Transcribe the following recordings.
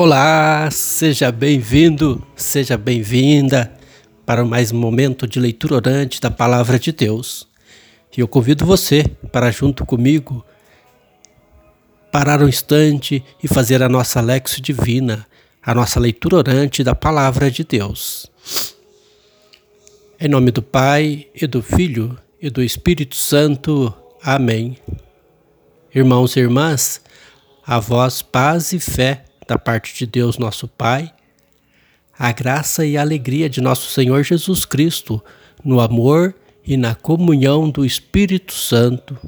Olá, seja bem-vindo, seja bem-vinda para mais um momento de leitura orante da Palavra de Deus. E eu convido você para, junto comigo, parar um instante e fazer a nossa Lexo Divina, a nossa leitura orante da Palavra de Deus. Em nome do Pai, e do Filho, e do Espírito Santo. Amém. Irmãos e irmãs, a vós paz e fé da parte de Deus nosso Pai, a graça e a alegria de nosso Senhor Jesus Cristo, no amor e na comunhão do Espírito Santo.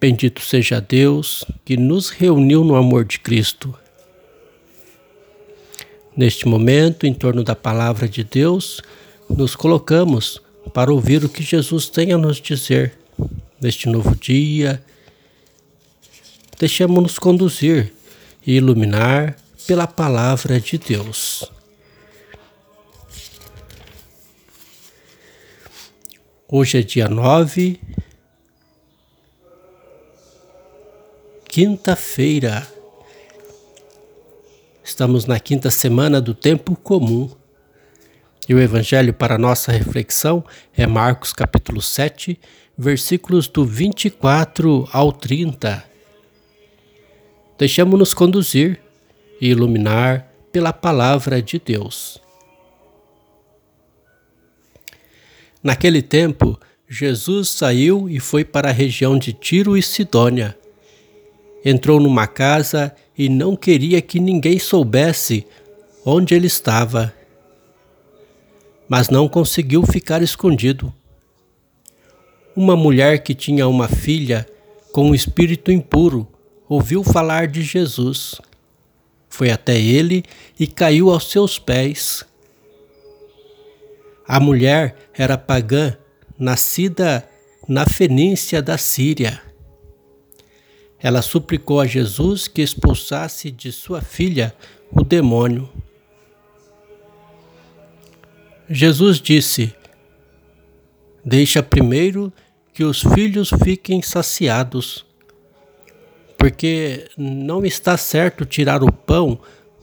Bendito seja Deus que nos reuniu no amor de Cristo. Neste momento, em torno da palavra de Deus, nos colocamos para ouvir o que Jesus tem a nos dizer neste novo dia. Deixemos-nos conduzir e iluminar pela palavra de Deus. Hoje é dia 9, quinta-feira. Estamos na quinta semana do tempo comum. E o evangelho para nossa reflexão é Marcos capítulo 7, versículos do 24 ao 30. Deixamos-nos conduzir e iluminar pela palavra de Deus. Naquele tempo, Jesus saiu e foi para a região de Tiro e Sidônia. Entrou numa casa e não queria que ninguém soubesse onde ele estava. Mas não conseguiu ficar escondido. Uma mulher que tinha uma filha com um espírito impuro ouviu falar de Jesus. Foi até ele e caiu aos seus pés. A mulher era pagã, nascida na Fenícia da Síria. Ela suplicou a Jesus que expulsasse de sua filha o demônio. Jesus disse: Deixa primeiro que os filhos fiquem saciados porque não está certo tirar o pão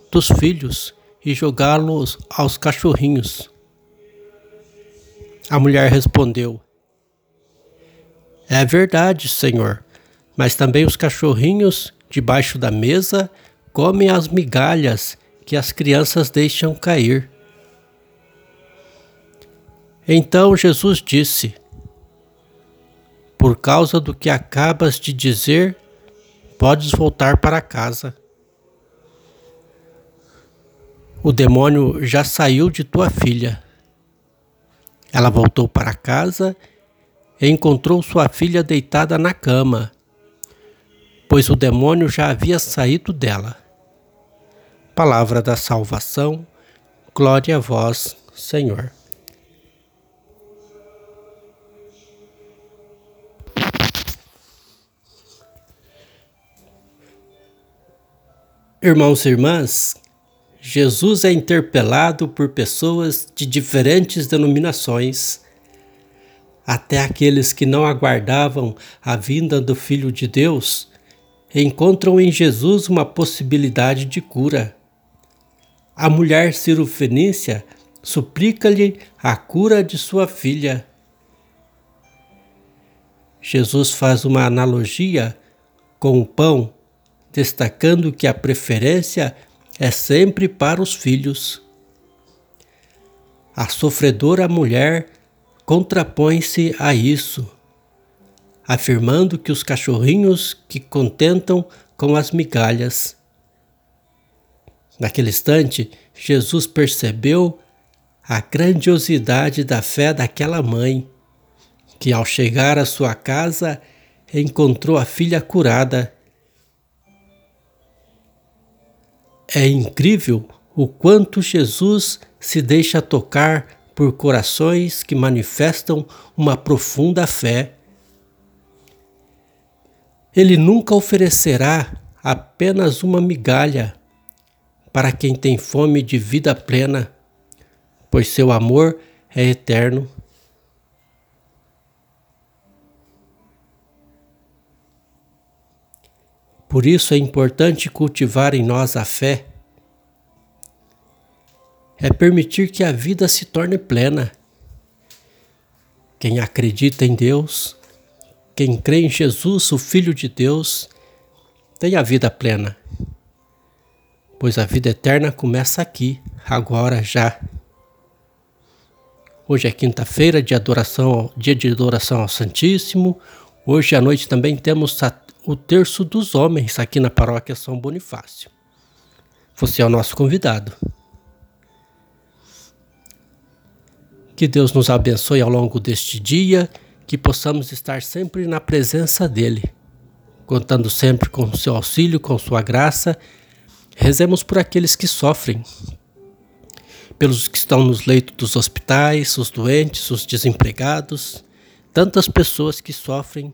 dos filhos e jogá-los aos cachorrinhos. A mulher respondeu: É verdade, Senhor, mas também os cachorrinhos debaixo da mesa comem as migalhas que as crianças deixam cair. Então Jesus disse: Por causa do que acabas de dizer, Podes voltar para casa. O demônio já saiu de tua filha. Ela voltou para casa e encontrou sua filha deitada na cama, pois o demônio já havia saído dela. Palavra da salvação, glória a vós, Senhor. Irmãos e irmãs, Jesus é interpelado por pessoas de diferentes denominações, até aqueles que não aguardavam a vinda do Filho de Deus encontram em Jesus uma possibilidade de cura. A mulher cirofenícia suplica-lhe a cura de sua filha. Jesus faz uma analogia com o pão destacando que a preferência é sempre para os filhos. A sofredora mulher contrapõe-se a isso, afirmando que os cachorrinhos que contentam com as migalhas. Naquele instante, Jesus percebeu a grandiosidade da fé daquela mãe, que ao chegar à sua casa encontrou a filha curada É incrível o quanto Jesus se deixa tocar por corações que manifestam uma profunda fé. Ele nunca oferecerá apenas uma migalha para quem tem fome de vida plena, pois seu amor é eterno. Por isso é importante cultivar em nós a fé. É permitir que a vida se torne plena. Quem acredita em Deus, quem crê em Jesus, o Filho de Deus, tem a vida plena. Pois a vida eterna começa aqui, agora já. Hoje é quinta-feira, de adoração, dia de adoração ao Santíssimo. Hoje à noite também temos o terço dos homens aqui na paróquia São Bonifácio. Você é o nosso convidado. Que Deus nos abençoe ao longo deste dia, que possamos estar sempre na presença dEle, contando sempre com o seu auxílio, com sua graça. Rezemos por aqueles que sofrem, pelos que estão nos leitos dos hospitais, os doentes, os desempregados, tantas pessoas que sofrem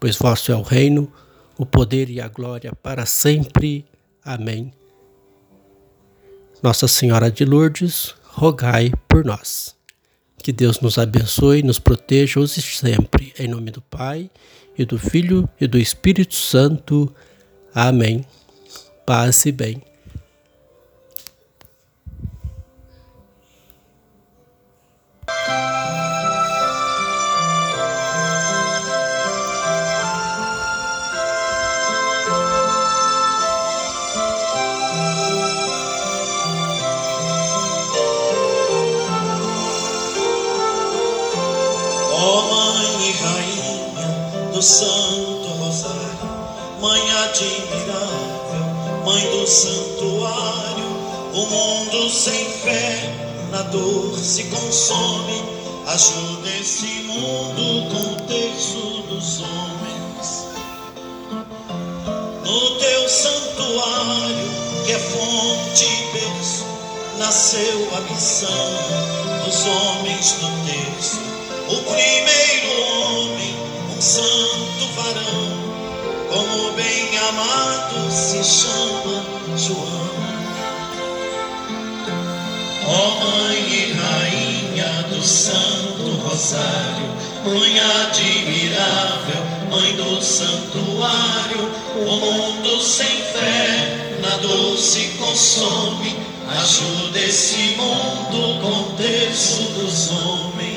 Pois vosso é o reino, o poder e a glória para sempre. Amém. Nossa Senhora de Lourdes, rogai por nós. Que Deus nos abençoe nos proteja hoje e sempre. Em nome do Pai, e do Filho e do Espírito Santo. Amém. Paz e bem. Do Santo Rosário, Mãe admirável, Mãe do Santuário, o mundo sem fé na dor se consome. Ajuda esse mundo com o terço dos homens. No teu santuário, que é fonte e berço, nasceu a missão dos homens do terço o primeiro homem, santo varão, como bem amado se chama João. Ó oh, Mãe e Rainha do Santo Rosário, Mãe admirável, Mãe do Santuário, o mundo sem fé na dor se consome. Ajuda esse mundo com terço dos homens.